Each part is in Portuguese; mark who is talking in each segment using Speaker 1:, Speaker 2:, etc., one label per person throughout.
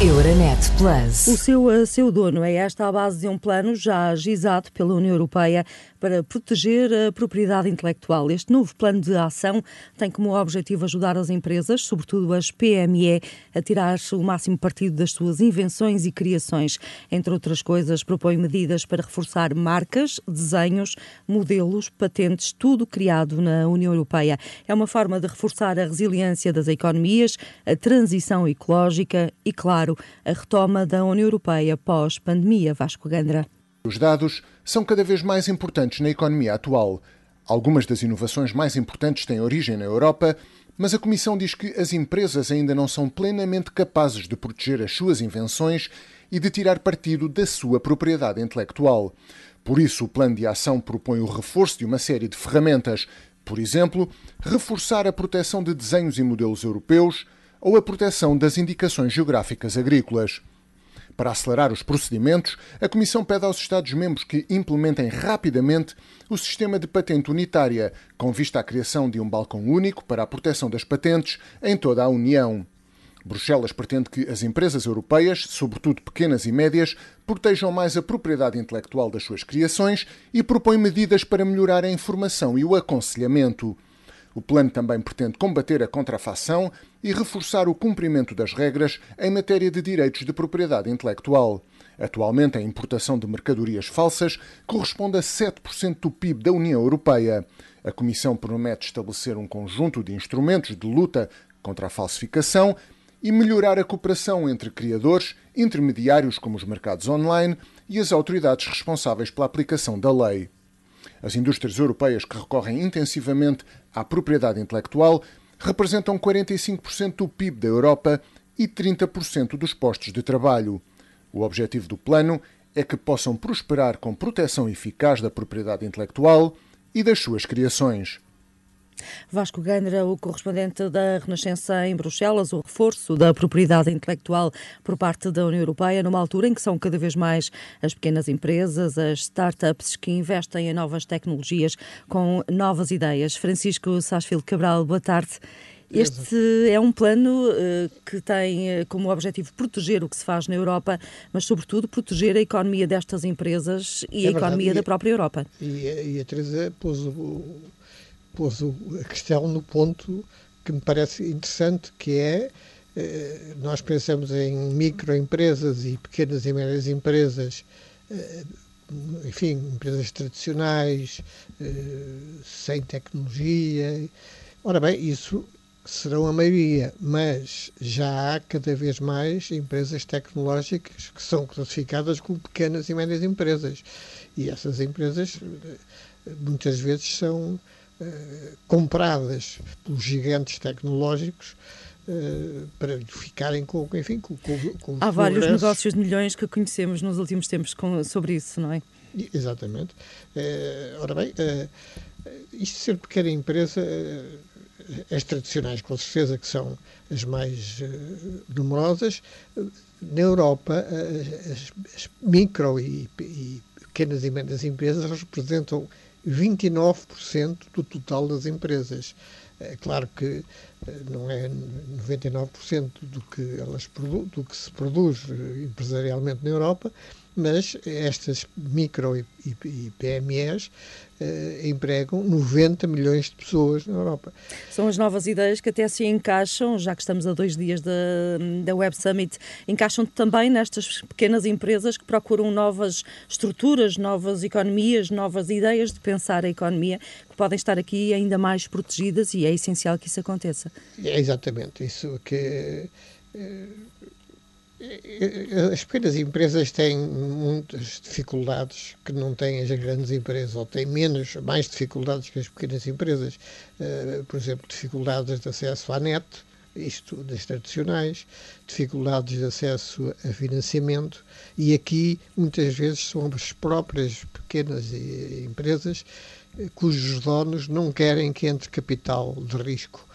Speaker 1: Euronet Plus.
Speaker 2: O seu, seu dono é esta a base de um plano já agizado pela União Europeia para proteger a propriedade intelectual. Este novo plano de ação tem como objetivo ajudar as empresas, sobretudo as PME, a tirar o máximo partido das suas invenções e criações. Entre outras coisas, propõe medidas para reforçar marcas, desenhos, modelos, patentes, tudo criado na União Europeia. É uma forma de reforçar a resiliência das economias, a transição ecológica e, claro, a retoma da União Europeia pós-pandemia. Vasco Gandra.
Speaker 3: Os dados são cada vez mais importantes na economia atual. Algumas das inovações mais importantes têm origem na Europa, mas a Comissão diz que as empresas ainda não são plenamente capazes de proteger as suas invenções e de tirar partido da sua propriedade intelectual. Por isso, o plano de ação propõe o reforço de uma série de ferramentas, por exemplo, reforçar a proteção de desenhos e modelos europeus ou a proteção das indicações geográficas agrícolas. Para acelerar os procedimentos, a Comissão pede aos Estados-membros que implementem rapidamente o sistema de patente unitária, com vista à criação de um balcão único para a proteção das patentes em toda a União. Bruxelas pretende que as empresas europeias, sobretudo pequenas e médias, protejam mais a propriedade intelectual das suas criações e propõe medidas para melhorar a informação e o aconselhamento. O plano também pretende combater a contrafação e reforçar o cumprimento das regras em matéria de direitos de propriedade intelectual. Atualmente, a importação de mercadorias falsas corresponde a 7% do PIB da União Europeia. A Comissão promete estabelecer um conjunto de instrumentos de luta contra a falsificação e melhorar a cooperação entre criadores, intermediários como os mercados online e as autoridades responsáveis pela aplicação da lei. As indústrias europeias que recorrem intensivamente à propriedade intelectual representam 45% do PIB da Europa e 30% dos postos de trabalho. O objetivo do plano é que possam prosperar com proteção eficaz da propriedade intelectual e das suas criações.
Speaker 2: Vasco Gandra, o correspondente da Renascença em Bruxelas, o reforço da propriedade intelectual por parte da União Europeia, numa altura em que são cada vez mais as pequenas empresas, as startups que investem em novas tecnologias com novas ideias. Francisco Sasfil Cabral, boa tarde. Este é um plano uh, que tem uh, como objetivo proteger o que se faz na Europa, mas, sobretudo, proteger a economia destas empresas e é a verdade. economia e, da própria Europa.
Speaker 4: E, e a Teresa pôs o, pôs a questão no ponto que me parece interessante, que é eh, nós pensamos em microempresas e pequenas e médias empresas, eh, enfim, empresas tradicionais, eh, sem tecnologia. Ora bem, isso serão a maioria, mas já há cada vez mais empresas tecnológicas que são classificadas como pequenas e médias empresas. E essas empresas muitas vezes são compradas pelos gigantes tecnológicos uh, para ficarem com, enfim, com, com, com
Speaker 2: Há vários negócios de milhões que conhecemos nos últimos tempos com, sobre isso, não é?
Speaker 4: Exatamente. Uh, ora bem, isto ser pequena empresa, as tradicionais, com certeza, que são as mais numerosas, na Europa, as, as micro e, e pequenas e médias empresas representam 29% do total das empresas. É claro que eh, não é 99% do que, elas do que se produz eh, empresarialmente na Europa, mas estas micro e, e, PMEs eh, empregam 90 milhões de pessoas na Europa.
Speaker 2: São as novas ideias que até se encaixam, já que estamos a dois dias da, da Web Summit, encaixam também nestas pequenas empresas que procuram novas estruturas, novas economias, novas ideias de pensar a economia, que podem estar aqui ainda mais protegidas e é essencial que isso aconteça.
Speaker 4: É exatamente isso que. É, as pequenas empresas têm muitas dificuldades que não têm as grandes empresas, ou têm menos, mais dificuldades que as pequenas empresas. Uh, por exemplo, dificuldades de acesso à net, isto das tradicionais, dificuldades de acesso a financiamento, e aqui muitas vezes são as próprias pequenas empresas eh, cujos donos não querem que entre capital de risco.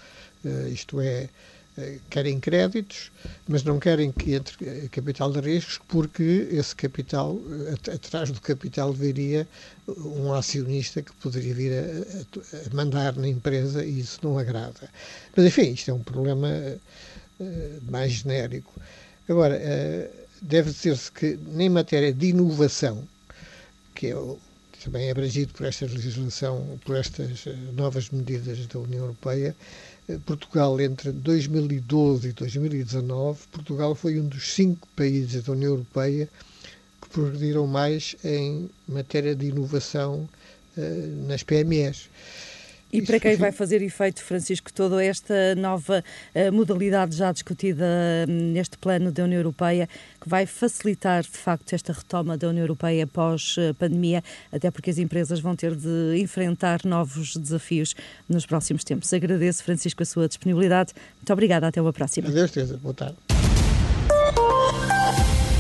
Speaker 4: Isto é, eh, querem créditos, mas não querem que entre eh, capital de riscos, porque esse capital, eh, atrás do capital viria um acionista que poderia vir a, a, mandar na empresa e isso não agrada. Mas enfim, isto é um problema mais genérico. Agora, deve dizer-se que, em matéria de inovação, que é também abrangido por esta legislação, por estas novas medidas da União Europeia, Portugal, entre 2012 e 2019, Portugal foi um dos cinco países da União Europeia que progrediram mais em matéria de inovação uh, nas PMEs.
Speaker 2: E para quem vai fazer efeito, Francisco, toda esta nova uh, modalidade já discutida hum, neste plano da União Europeia, que vai facilitar, de facto, esta retoma da União Europeia pós-pandemia, até porque as empresas vão ter de enfrentar novos desafios nos próximos tempos. Agradeço, Francisco, a sua disponibilidade. Muito obrigada. Até uma próxima.
Speaker 4: Adeus, Teresa. Boa tarde.